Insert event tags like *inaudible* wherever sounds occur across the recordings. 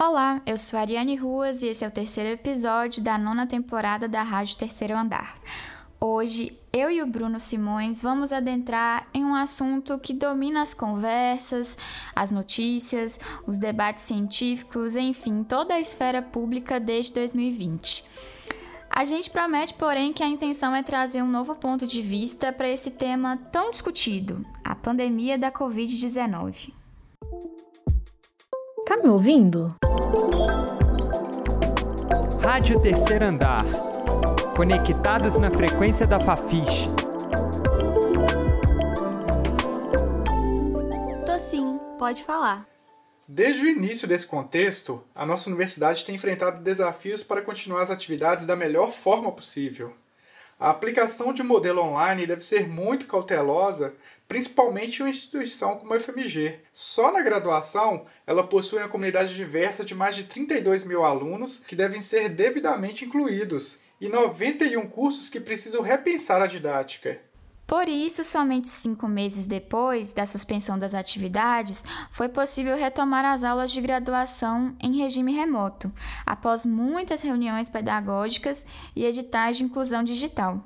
Olá, eu sou Ariane Ruas e esse é o terceiro episódio da nona temporada da Rádio Terceiro Andar. Hoje, eu e o Bruno Simões vamos adentrar em um assunto que domina as conversas, as notícias, os debates científicos, enfim, toda a esfera pública desde 2020. A gente promete, porém, que a intenção é trazer um novo ponto de vista para esse tema tão discutido, a pandemia da Covid-19. Tá me ouvindo? Rádio Terceiro Andar. Conectados na frequência da Fafiche. Tô sim, pode falar. Desde o início desse contexto, a nossa universidade tem enfrentado desafios para continuar as atividades da melhor forma possível. A aplicação de modelo online deve ser muito cautelosa, principalmente em uma instituição como a FMG. Só na graduação, ela possui uma comunidade diversa de mais de 32 mil alunos que devem ser devidamente incluídos, e 91 cursos que precisam repensar a didática. Por isso, somente cinco meses depois da suspensão das atividades, foi possível retomar as aulas de graduação em regime remoto, após muitas reuniões pedagógicas e editais de inclusão digital.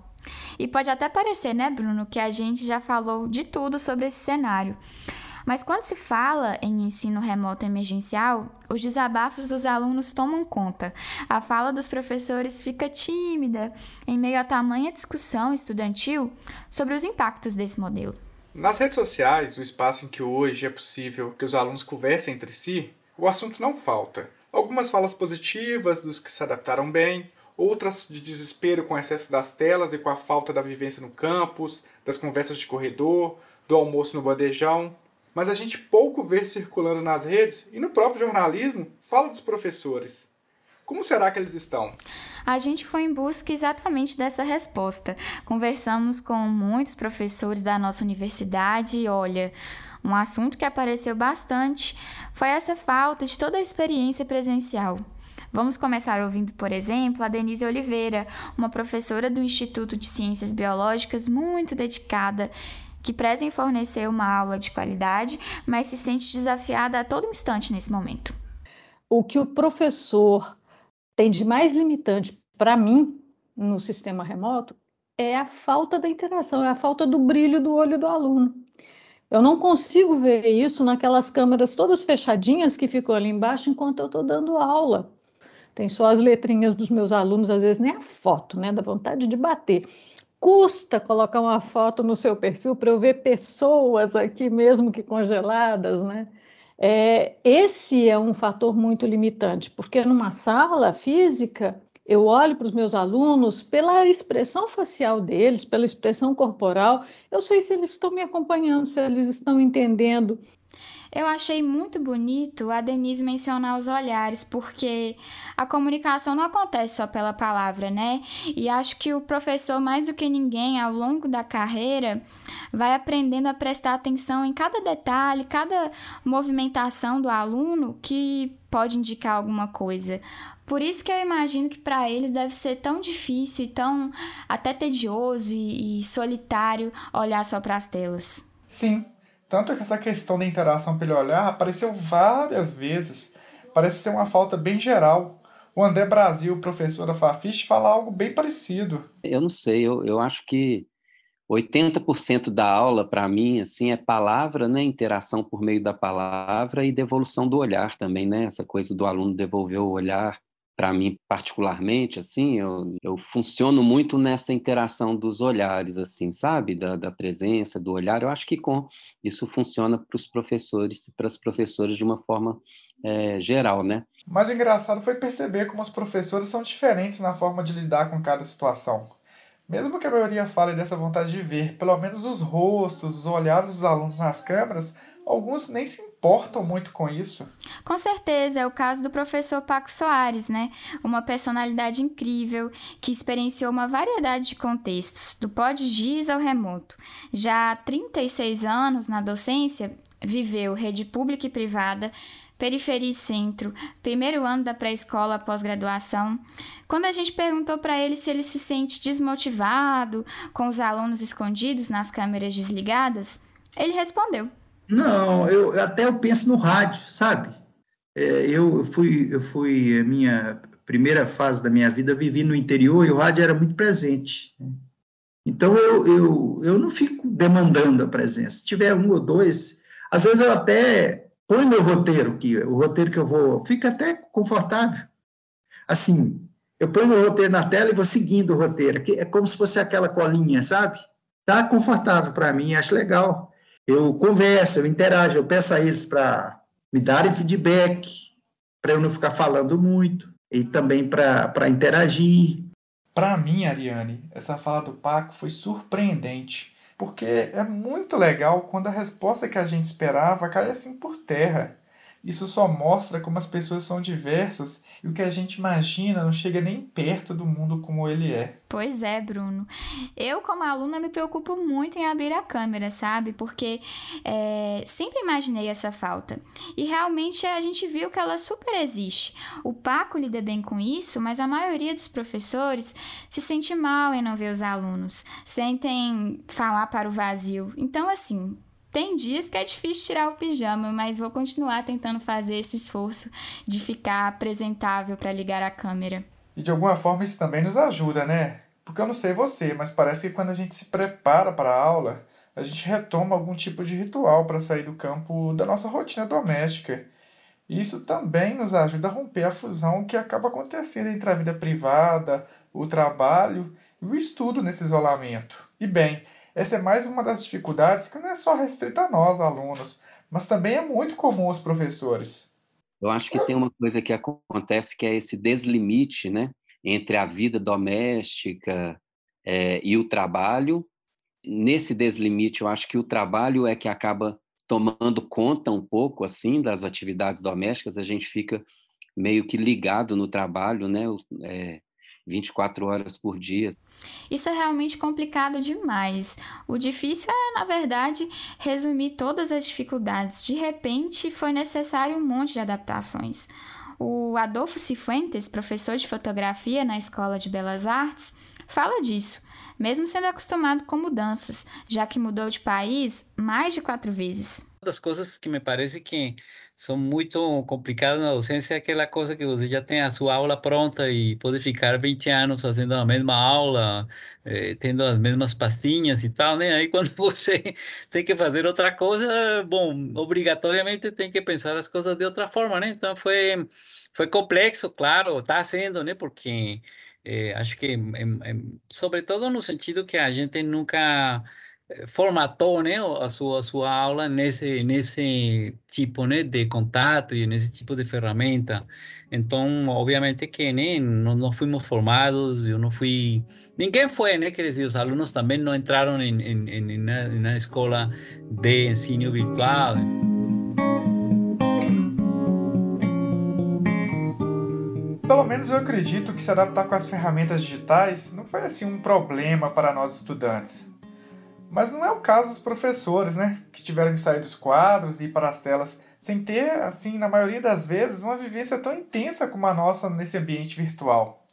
E pode até parecer, né, Bruno, que a gente já falou de tudo sobre esse cenário. Mas quando se fala em ensino remoto emergencial, os desabafos dos alunos tomam conta. A fala dos professores fica tímida em meio a tamanha discussão estudantil sobre os impactos desse modelo. Nas redes sociais, o espaço em que hoje é possível que os alunos conversem entre si, o assunto não falta. Algumas falas positivas dos que se adaptaram bem, outras de desespero com o excesso das telas e com a falta da vivência no campus, das conversas de corredor, do almoço no bandejão mas a gente pouco vê circulando nas redes e no próprio jornalismo fala dos professores. Como será que eles estão? A gente foi em busca exatamente dessa resposta. Conversamos com muitos professores da nossa universidade e olha, um assunto que apareceu bastante foi essa falta de toda a experiência presencial. Vamos começar ouvindo, por exemplo, a Denise Oliveira, uma professora do Instituto de Ciências Biológicas muito dedicada que preza em fornecer uma aula de qualidade, mas se sente desafiada a todo instante nesse momento. O que o professor tem de mais limitante para mim no sistema remoto é a falta da interação, é a falta do brilho do olho do aluno. Eu não consigo ver isso naquelas câmeras todas fechadinhas que ficam ali embaixo enquanto eu estou dando aula. Tem só as letrinhas dos meus alunos, às vezes nem a foto, né? Dá vontade de bater custa colocar uma foto no seu perfil para eu ver pessoas aqui mesmo que congeladas, né? É, esse é um fator muito limitante, porque numa sala física eu olho para os meus alunos pela expressão facial deles, pela expressão corporal, eu sei se eles estão me acompanhando, se eles estão entendendo. Eu achei muito bonito a Denise mencionar os olhares, porque a comunicação não acontece só pela palavra, né? E acho que o professor, mais do que ninguém, ao longo da carreira, vai aprendendo a prestar atenção em cada detalhe, cada movimentação do aluno que pode indicar alguma coisa. Por isso que eu imagino que para eles deve ser tão difícil e tão até tedioso e, e solitário olhar só para as telas. Sim, tanto que essa questão da interação pelo olhar apareceu várias vezes. Parece ser uma falta bem geral. O André Brasil, professor da Fafiche, fala algo bem parecido. Eu não sei, eu, eu acho que 80% da aula, para mim, assim, é palavra, né? Interação por meio da palavra e devolução do olhar também, né? Essa coisa do aluno devolver o olhar para mim particularmente, assim, eu, eu funciono muito nessa interação dos olhares, assim, sabe? Da, da presença, do olhar. Eu acho que com isso funciona para os professores e para as professoras de uma forma é, geral, né? Mas o engraçado foi perceber como os professores são diferentes na forma de lidar com cada situação. Mesmo que a maioria fale dessa vontade de ver, pelo menos os rostos, os olhares dos alunos nas câmeras, alguns nem se importam muito com isso. Com certeza, é o caso do professor Paco Soares, né? Uma personalidade incrível que experienciou uma variedade de contextos, do pós-giz ao remoto. Já há 36 anos na docência, viveu rede pública e privada, periferia e centro, primeiro ano da pré-escola pós-graduação. Quando a gente perguntou para ele se ele se sente desmotivado com os alunos escondidos nas câmeras desligadas, ele respondeu: não, eu até eu penso no rádio, sabe? É, eu fui, eu fui a minha primeira fase da minha vida vivi no interior e o rádio era muito presente. Né? Então eu, eu, eu não fico demandando a presença. Se tiver um ou dois, às vezes eu até ponho meu roteiro aqui, o roteiro que eu vou, fica até confortável. Assim, eu ponho meu roteiro na tela e vou seguindo o roteiro, é como se fosse aquela colinha, sabe? Tá confortável para mim, acho legal. Eu converso, eu interajo, eu peço a eles para me darem feedback, para eu não ficar falando muito, e também para interagir. Para mim, Ariane, essa fala do Paco foi surpreendente, porque é muito legal quando a resposta que a gente esperava cai assim por terra. Isso só mostra como as pessoas são diversas e o que a gente imagina não chega nem perto do mundo como ele é. Pois é, Bruno. Eu, como aluna, me preocupo muito em abrir a câmera, sabe? Porque é, sempre imaginei essa falta. E realmente a gente viu que ela super existe. O Paco lida bem com isso, mas a maioria dos professores se sente mal em não ver os alunos, sentem falar para o vazio. Então, assim, tem dias que é difícil tirar o pijama, mas vou continuar tentando fazer esse esforço de ficar apresentável para ligar a câmera. E de alguma forma isso também nos ajuda, né? Porque eu não sei você, mas parece que quando a gente se prepara para a aula, a gente retoma algum tipo de ritual para sair do campo da nossa rotina doméstica. E isso também nos ajuda a romper a fusão que acaba acontecendo entre a vida privada, o trabalho e o estudo nesse isolamento. E bem, essa é mais uma das dificuldades que não é só restrita a nós, alunos, mas também é muito comum aos professores. Eu acho que tem uma coisa que acontece que é esse deslimite né, entre a vida doméstica é, e o trabalho. Nesse deslimite, eu acho que o trabalho é que acaba tomando conta um pouco assim das atividades domésticas. A gente fica meio que ligado no trabalho, né? É, 24 horas por dia. Isso é realmente complicado demais. O difícil é, na verdade, resumir todas as dificuldades. De repente, foi necessário um monte de adaptações. O Adolfo Cifuentes, professor de fotografia na Escola de Belas Artes, fala disso, mesmo sendo acostumado com mudanças, já que mudou de país mais de quatro vezes. Uma das coisas que me parece que são muito complicadas na docência, é aquela coisa que você já tem a sua aula pronta e pode ficar 20 anos fazendo a mesma aula, eh, tendo as mesmas pastinhas e tal, né? Aí quando você tem que fazer outra coisa, bom, obrigatoriamente tem que pensar as coisas de outra forma, né? Então foi, foi complexo, claro, está sendo, né? Porque eh, acho que, sobretudo no sentido que a gente nunca formatou né, a sua, a sua aula nesse, nesse tipo né, de contato e nesse tipo de ferramenta. Então, obviamente que né, não, não fomos formados, eu não fui... Ninguém foi, né? Quer dizer, os alunos também não entraram em, em, em, na, na escola de ensino virtual. Pelo menos eu acredito que se adaptar com as ferramentas digitais não foi assim um problema para nós estudantes. Mas não é o caso dos professores, né? Que tiveram que sair dos quadros e ir para as telas sem ter, assim, na maioria das vezes, uma vivência tão intensa como a nossa nesse ambiente virtual.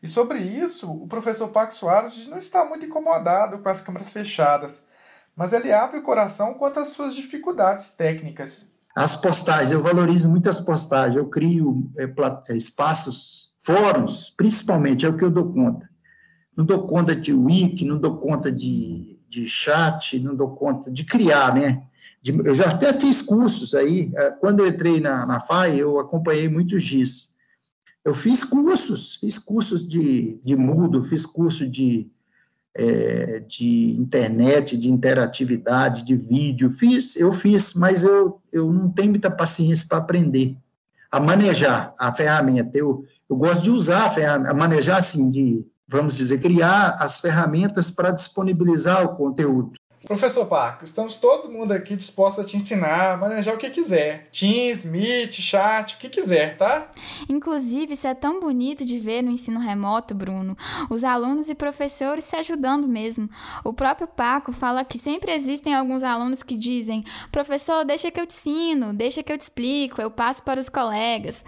E sobre isso, o professor Paco Soares não está muito incomodado com as câmeras fechadas, mas ele abre o coração quanto às suas dificuldades técnicas. As postagens, eu valorizo muito as postagens, eu crio é, é espaços, fóruns, principalmente, é o que eu dou conta. Não dou conta de wiki, não dou conta de de chat, não dou conta de criar, né? De, eu já até fiz cursos aí. É, quando eu entrei na, na FAI, eu acompanhei muitos GIS. Eu fiz cursos, fiz cursos de, de Moodle, fiz curso de, é, de internet, de interatividade, de vídeo, fiz, eu fiz, mas eu, eu não tenho muita paciência para aprender a manejar a ferramenta. Eu, eu gosto de usar a ferramenta, a manejar assim, de vamos dizer, criar as ferramentas para disponibilizar o conteúdo. Professor Parco, estamos todo mundo aqui disposto a te ensinar, a manejar o que quiser. Teams, Meet, Chat, o que quiser, tá? Inclusive, isso é tão bonito de ver no ensino remoto, Bruno. Os alunos e professores se ajudando mesmo. O próprio Paco fala que sempre existem alguns alunos que dizem: professor, deixa que eu te ensino, deixa que eu te explico, eu passo para os colegas.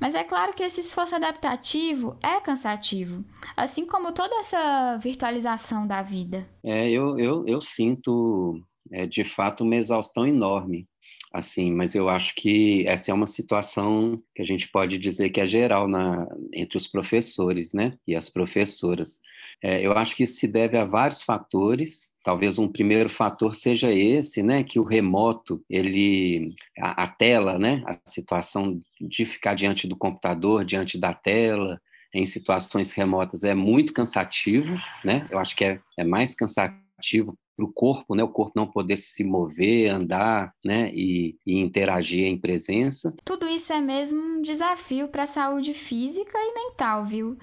Mas é claro que esse esforço adaptativo é cansativo, assim como toda essa virtualização da vida. É, eu, eu, eu sinto, é, de fato, uma exaustão enorme. assim, mas eu acho que essa é uma situação que a gente pode dizer que é geral na, entre os professores, né, e as professoras. É, eu acho que isso se deve a vários fatores. Talvez um primeiro fator seja esse, né, que o remoto, ele, a, a tela, né, a situação de ficar diante do computador, diante da tela, em situações remotas é muito cansativo, né? Eu acho que é, é mais cansativo para o corpo, né? O corpo não poder se mover, andar, né? E, e interagir em presença. Tudo isso é mesmo um desafio para a saúde física e mental, viu?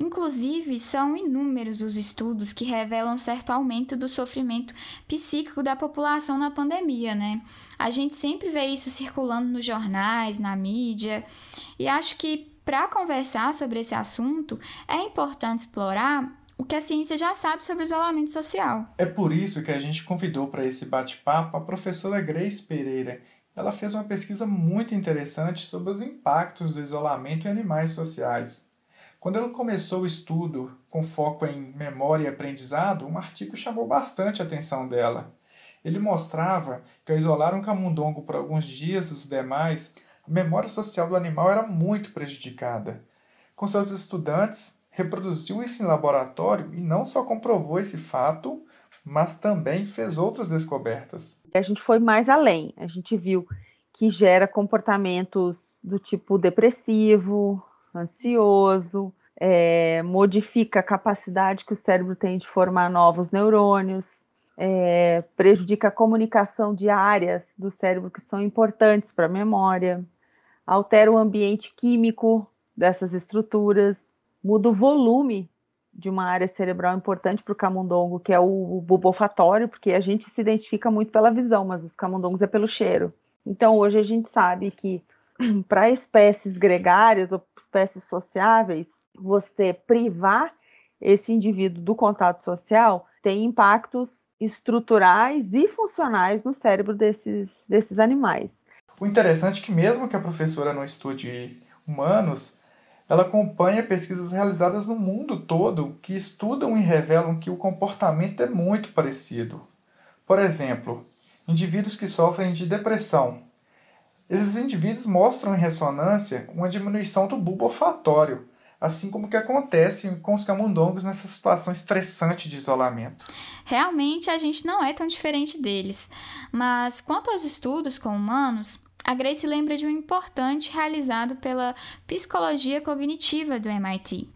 Inclusive, são inúmeros os estudos que revelam certo aumento do sofrimento psíquico da população na pandemia, né? A gente sempre vê isso circulando nos jornais, na mídia, e acho que para conversar sobre esse assunto é importante explorar o que a ciência já sabe sobre o isolamento social. É por isso que a gente convidou para esse bate-papo a professora Grace Pereira. Ela fez uma pesquisa muito interessante sobre os impactos do isolamento em animais sociais. Quando ela começou o estudo com foco em memória e aprendizado, um artigo chamou bastante a atenção dela. Ele mostrava que ao isolar um camundongo por alguns dias dos demais, a memória social do animal era muito prejudicada. Com seus estudantes, reproduziu isso em laboratório e não só comprovou esse fato, mas também fez outras descobertas. A gente foi mais além. A gente viu que gera comportamentos do tipo depressivo, ansioso, é, modifica a capacidade que o cérebro tem de formar novos neurônios, é, prejudica a comunicação de áreas do cérebro que são importantes para a memória, altera o ambiente químico dessas estruturas, muda o volume de uma área cerebral importante para o camundongo, que é o, bubofatório, porque a gente se identifica muito pela visão, mas os camundongos é pelo cheiro. Então, hoje a gente sabe que *clears throat* para espécies gregárias ou espécies sociáveis, você privar esse indivíduo do contato social tem impactos estruturais e funcionais no cérebro desses, desses animais. O interessante é que mesmo que a professora não estude humanos, ela acompanha pesquisas realizadas no mundo todo que estudam e revelam que o comportamento é muito parecido. Por exemplo, indivíduos que sofrem de depressão. Esses indivíduos mostram em ressonância uma diminuição do bulbo olfatório, assim como que acontece com os camundongos nessa situação estressante de isolamento. Realmente a gente não é tão diferente deles, mas quanto aos estudos com humanos, a Grace lembra de um importante realizado pela psicologia cognitiva do MIT.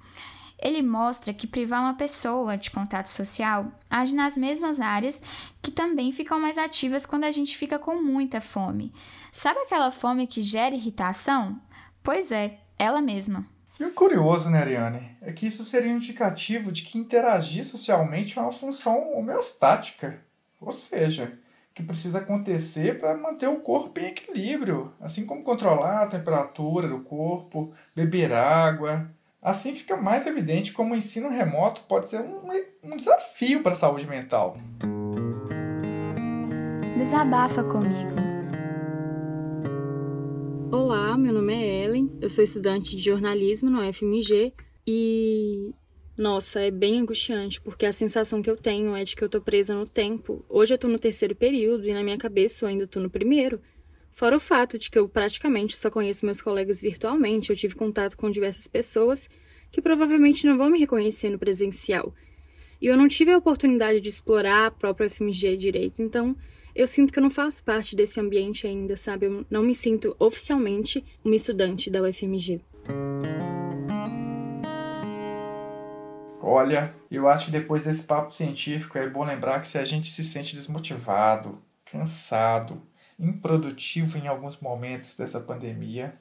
Ele mostra que privar uma pessoa de contato social age nas mesmas áreas que também ficam mais ativas quando a gente fica com muita fome. Sabe aquela fome que gera irritação? Pois é, ela mesma. E o curioso, né, Ariane, é que isso seria um indicativo de que interagir socialmente é uma função homeostática. Ou seja, que precisa acontecer para manter o corpo em equilíbrio, assim como controlar a temperatura do corpo, beber água. Assim fica mais evidente como o ensino remoto pode ser um, um desafio para a saúde mental. Desabafa comigo. Olá, meu nome é Ellen, eu sou estudante de jornalismo no FMG e nossa, é bem angustiante, porque a sensação que eu tenho é de que eu tô presa no tempo. Hoje eu tô no terceiro período e na minha cabeça eu ainda tô no primeiro. Fora o fato de que eu praticamente só conheço meus colegas virtualmente, eu tive contato com diversas pessoas que provavelmente não vão me reconhecer no presencial. E eu não tive a oportunidade de explorar a própria FMG direito, então eu sinto que eu não faço parte desse ambiente ainda, sabe? Eu não me sinto oficialmente uma estudante da UFMG. Olha, eu acho que depois desse papo científico é bom lembrar que se a gente se sente desmotivado, cansado, improdutivo em alguns momentos dessa pandemia,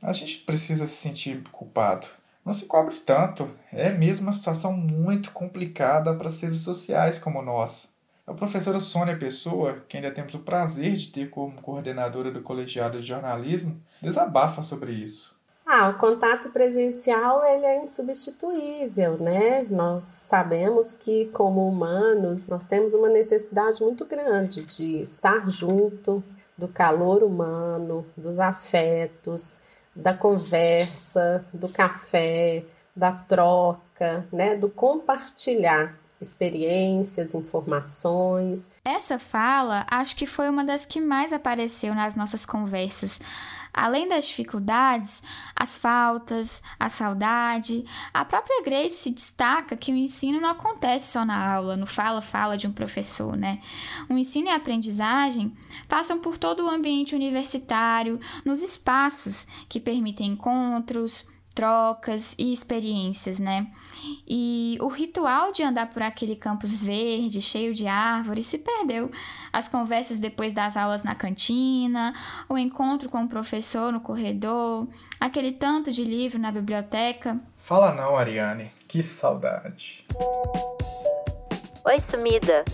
a gente precisa se sentir culpado. Não se cobre tanto, é mesmo uma situação muito complicada para seres sociais como nós. A professora Sônia Pessoa, que ainda temos o prazer de ter como coordenadora do colegiado de jornalismo, desabafa sobre isso. Ah, o contato presencial ele é insubstituível, né? Nós sabemos que como humanos nós temos uma necessidade muito grande de estar junto, do calor humano, dos afetos, da conversa, do café, da troca, né, do compartilhar. experiências, informações. Essa fala acho que foi uma das que mais apareceu nas nossas conversas. Além das dificuldades, as faltas, a saudade, a própria Grace se destaca que o ensino não acontece só na aula, no fala-fala de um professor, né? O ensino e a aprendizagem passam por todo o ambiente universitário, nos espaços que permitem encontros, trocas e experiências, né? E o ritual de andar por aquele campus verde, cheio de árvores, se perdeu. As conversas depois das aulas na cantina, o encontro com o professor no corredor, aquele tanto de livro na biblioteca. Fala não, Ariane. Que saudade. Oi, sumida.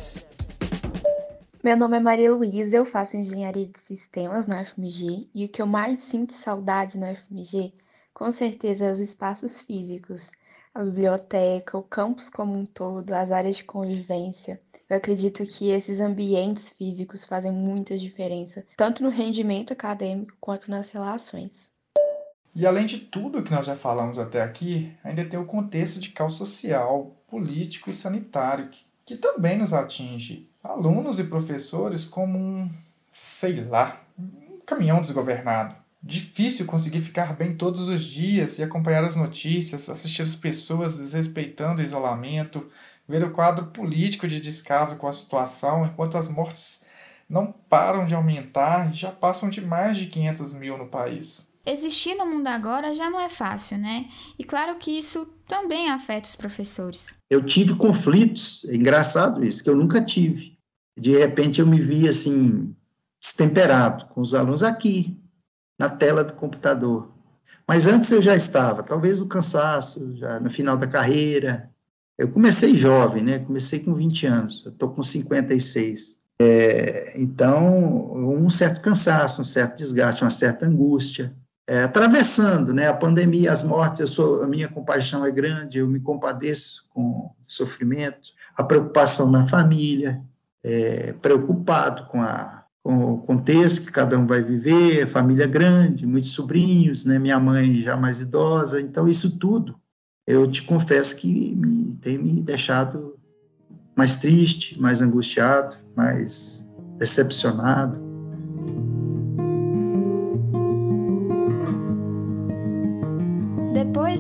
Meu nome é Maria Luísa, eu faço engenharia de sistemas na UFMG e o que eu mais sinto saudade na UFMG com certeza, os espaços físicos, a biblioteca, o campus como um todo, as áreas de convivência. Eu acredito que esses ambientes físicos fazem muita diferença, tanto no rendimento acadêmico quanto nas relações. E além de tudo que nós já falamos até aqui, ainda tem o contexto de caos social, político e sanitário, que, que também nos atinge. Alunos e professores como um, sei lá, um caminhão desgovernado difícil conseguir ficar bem todos os dias e acompanhar as notícias, assistir as pessoas desrespeitando o isolamento, ver o quadro político de descaso com a situação, enquanto as mortes não param de aumentar e já passam de mais de 500 mil no país. Existir no mundo agora já não é fácil, né? E claro que isso também afeta os professores. Eu tive conflitos, é engraçado isso, que eu nunca tive. De repente eu me vi assim, destemperado com os alunos aqui, na tela do computador. Mas antes eu já estava, talvez o cansaço, já no final da carreira. Eu comecei jovem, né? Comecei com 20 anos, eu estou com 56. É, então, um certo cansaço, um certo desgaste, uma certa angústia. É, atravessando né, a pandemia, as mortes, eu sou, a minha compaixão é grande, eu me compadeço com o sofrimento, a preocupação na família, é, preocupado com a com o contexto que cada um vai viver, família grande, muitos sobrinhos, né, minha mãe já mais idosa, então isso tudo, eu te confesso que me, tem me deixado mais triste, mais angustiado, mais decepcionado.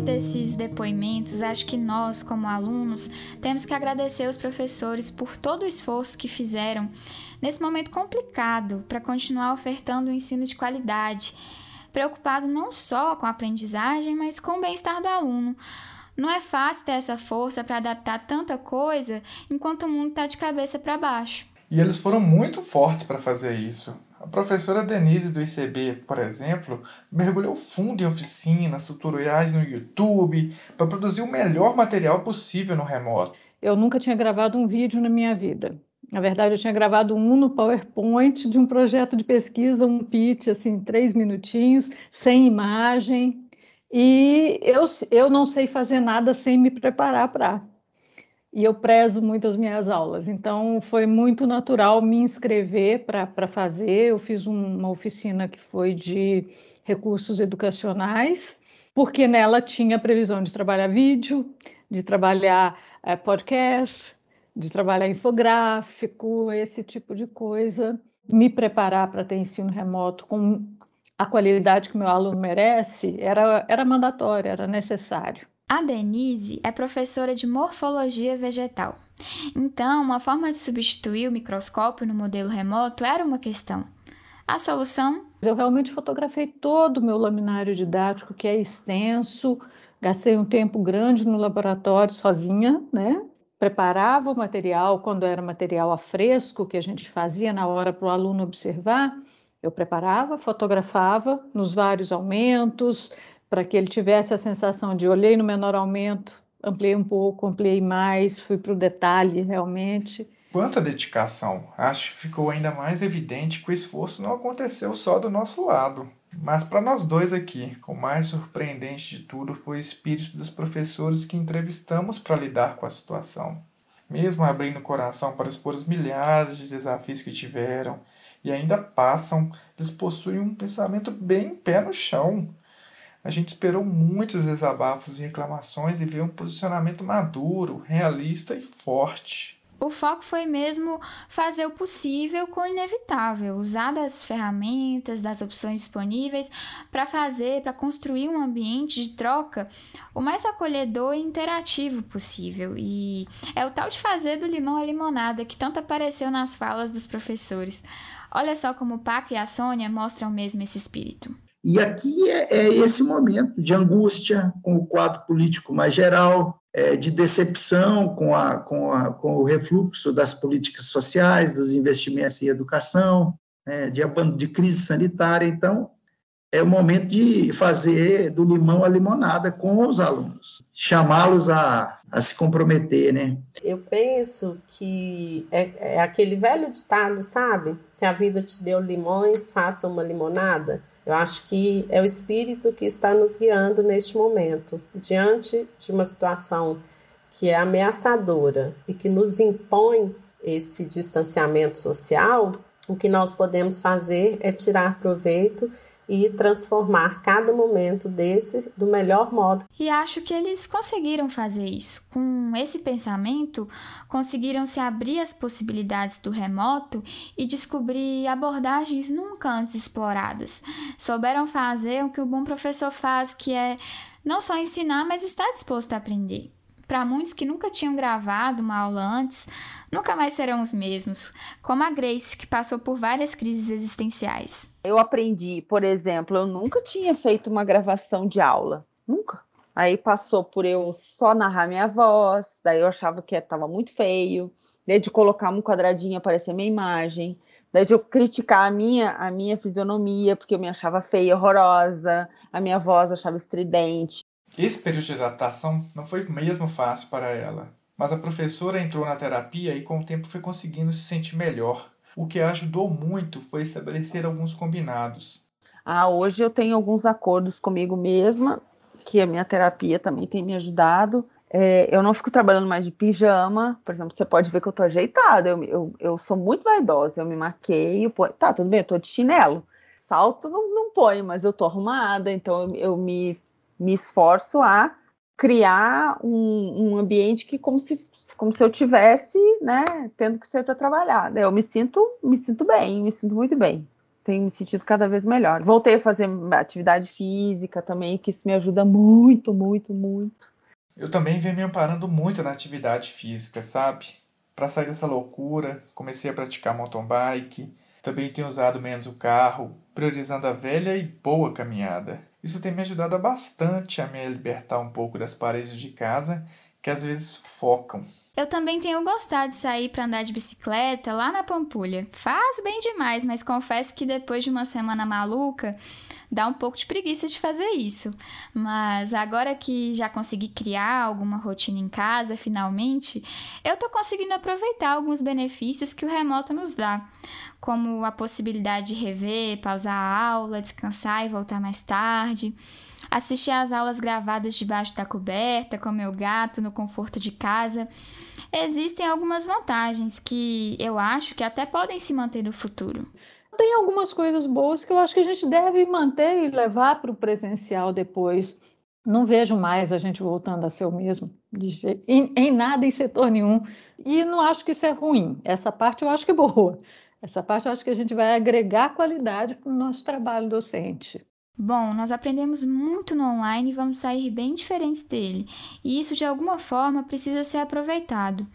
Desses depoimentos, acho que nós, como alunos, temos que agradecer os professores por todo o esforço que fizeram nesse momento complicado para continuar ofertando um ensino de qualidade, preocupado não só com a aprendizagem, mas com o bem-estar do aluno. Não é fácil ter essa força para adaptar tanta coisa enquanto o mundo está de cabeça para baixo. E eles foram muito fortes para fazer isso. A professora Denise do ICB, por exemplo, mergulhou fundo em oficinas, tutoriais no YouTube para produzir o melhor material possível no remoto. Eu nunca tinha gravado um vídeo na minha vida. Na verdade, eu tinha gravado um no PowerPoint de um projeto de pesquisa, um pitch, assim, três minutinhos, sem imagem. E eu, eu não sei fazer nada sem me preparar para. E eu prezo muito as minhas aulas. Então, foi muito natural me inscrever para fazer. Eu fiz uma oficina que foi de recursos educacionais, porque nela tinha previsão de trabalhar vídeo, de trabalhar é, podcast, de trabalhar infográfico, esse tipo de coisa, me preparar para ter ensino remoto com a qualidade que meu aluno merece, era, era mandatório, era necessário. A Denise é professora de morfologia vegetal. Então, uma forma de substituir o microscópio no modelo remoto era uma questão. A solução? Eu realmente fotografei todo o meu laminário didático, que é extenso, gastei um tempo grande no laboratório sozinha, né? preparava o material, quando era material a fresco, que a gente fazia na hora para o aluno observar, eu preparava, fotografava nos vários aumentos, para que ele tivesse a sensação de olhei no menor aumento, ampliei um pouco, ampliei mais, fui para o detalhe realmente. Quanta dedicação! Acho que ficou ainda mais evidente que o esforço não aconteceu só do nosso lado. Mas para nós dois aqui, o mais surpreendente de tudo foi o espírito dos professores que entrevistamos para lidar com a situação. Mesmo abrindo o coração para expor os milhares de desafios que tiveram e ainda passam, eles possuem um pensamento bem pé no chão. A gente esperou muitos desabafos e reclamações e viu um posicionamento maduro, realista e forte. O foco foi mesmo fazer o possível com o inevitável, usar das ferramentas, das opções disponíveis para fazer, para construir um ambiente de troca o mais acolhedor e interativo possível. E é o tal de fazer do limão a limonada que tanto apareceu nas falas dos professores. Olha só como o Paco e a Sônia mostram mesmo esse espírito. E aqui é, é esse momento de angústia com o quadro político mais geral, é, de decepção com, a, com, a, com, o refluxo das políticas sociais, dos investimentos em educação, né, de, de crise sanitária. Então, é o momento de fazer do limão a limonada com os alunos, chamá-los a, a se comprometer, né? Eu penso que é, é aquele velho ditado, sabe? Se a vida te deu limões, faça uma limonada. Eu acho que é o Espírito que está nos guiando neste momento, diante de uma situação que é ameaçadora e que nos impõe esse distanciamento social. O que nós podemos fazer é tirar proveito e transformar cada momento desse do melhor modo. E acho que eles conseguiram fazer isso. Com esse pensamento, conseguiram se abrir às possibilidades do remoto e descobrir abordagens nunca antes exploradas. Souberam fazer o que o bom professor faz, que é não só ensinar, mas estar disposto a aprender. Para muitos que nunca tinham gravado uma aula antes, nunca mais serão os mesmos, como a Grace, que passou por várias crises existenciais. Eu aprendi, por exemplo, eu nunca tinha feito uma gravação de aula, nunca. Aí passou por eu só narrar minha voz, daí eu achava que estava muito feio, daí de colocar um quadradinho aparecer minha imagem, daí de eu criticar a minha, a minha fisionomia, porque eu me achava feia, horrorosa, a minha voz achava estridente. Esse período de adaptação não foi mesmo fácil para ela, mas a professora entrou na terapia e com o tempo foi conseguindo se sentir melhor. O que ajudou muito foi estabelecer alguns combinados. Ah, hoje eu tenho alguns acordos comigo mesma, que a minha terapia também tem me ajudado. É, eu não fico trabalhando mais de pijama, por exemplo, você pode ver que eu tô ajeitada, eu, eu, eu sou muito vaidosa, eu me maqueio, pô, tá, tudo bem, eu tô de chinelo, salto não, não ponho, mas eu tô arrumada, então eu, eu me me esforço a criar um, um ambiente que como se como se eu tivesse, né, tendo que ser para trabalhar. Eu me sinto, me sinto bem, me sinto muito bem. Tenho me sentido cada vez melhor. Voltei a fazer atividade física também, que isso me ajuda muito, muito, muito. Eu também venho me amparando muito na atividade física, sabe? Para sair dessa loucura, comecei a praticar mountain bike, também tenho usado menos o carro, priorizando a velha e boa caminhada. Isso tem me ajudado bastante a me libertar um pouco das paredes de casa que às vezes focam. Eu também tenho gostado de sair para andar de bicicleta lá na Pampulha. Faz bem demais, mas confesso que depois de uma semana maluca, dá um pouco de preguiça de fazer isso. Mas agora que já consegui criar alguma rotina em casa, finalmente, eu tô conseguindo aproveitar alguns benefícios que o remoto nos dá, como a possibilidade de rever, pausar a aula, descansar e voltar mais tarde assistir às aulas gravadas debaixo da coberta, com meu gato, no conforto de casa. Existem algumas vantagens que eu acho que até podem se manter no futuro tem algumas coisas boas que eu acho que a gente deve manter e levar para o presencial depois. Não vejo mais a gente voltando a ser o mesmo, em, em, nada, em setor nenhum. E não acho que isso é ruim. Essa parte eu acho que é boa. Essa parte eu acho que a gente vai agregar qualidade para o nosso trabalho docente. Bom, nós aprendemos muito no online e vamos sair bem diferentes dele, e isso de alguma forma precisa ser aproveitado.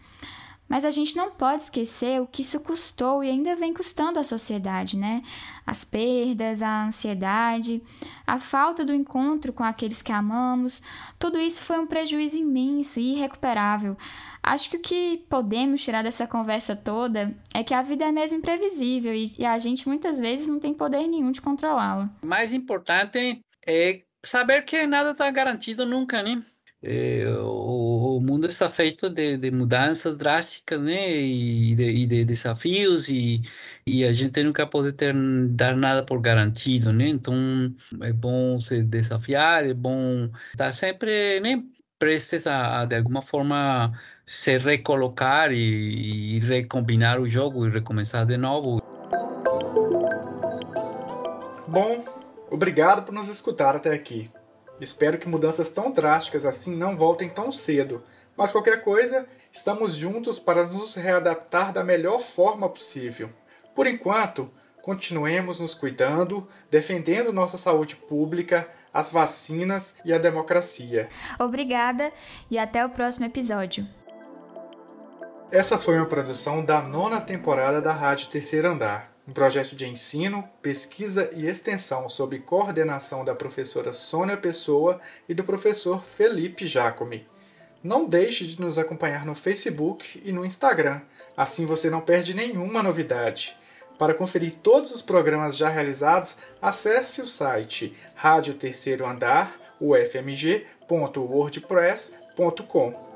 Mas a gente não pode esquecer o que isso custou e ainda vem custando à sociedade, né? As perdas, a ansiedade, a falta do encontro com aqueles que amamos, tudo isso foi um prejuízo imenso e irrecuperável. Acho que o que podemos tirar dessa conversa toda é que a vida é mesmo imprevisível e a gente muitas vezes não tem poder nenhum de controlá-la. Mais importante é saber que nada está garantido nunca, né? É, o, o, mundo está feito de, de, mudanças drásticas, né, e de, e de, desafios e, e a gente nunca pode ter dar nada por garantido, né? Então é bom se desafiar, é bom estar sempre, né, prestes a, a de alguma forma se recolocar e, e recombinar o jogo e recomeçar de novo. Bom, obrigado por nos escutar até aqui. Espero que mudanças tão drásticas assim não voltem tão cedo, mas qualquer coisa, estamos juntos para nos readaptar da melhor forma possível. Por enquanto, continuemos nos cuidando, defendendo nossa saúde pública, as vacinas e a democracia. Obrigada e até o próximo episódio. Essa foi uma produção da nona temporada da Rádio Terceiro Andar, um projeto de ensino, pesquisa e extensão sob coordenação da professora Sônia Pessoa e do professor Felipe Jacome. Não deixe de nos acompanhar no Facebook e no Instagram, assim você não perde nenhuma novidade. Para conferir todos os programas já realizados, acesse o site Rádio Terceiro Andar, ufmg.wordpress.com.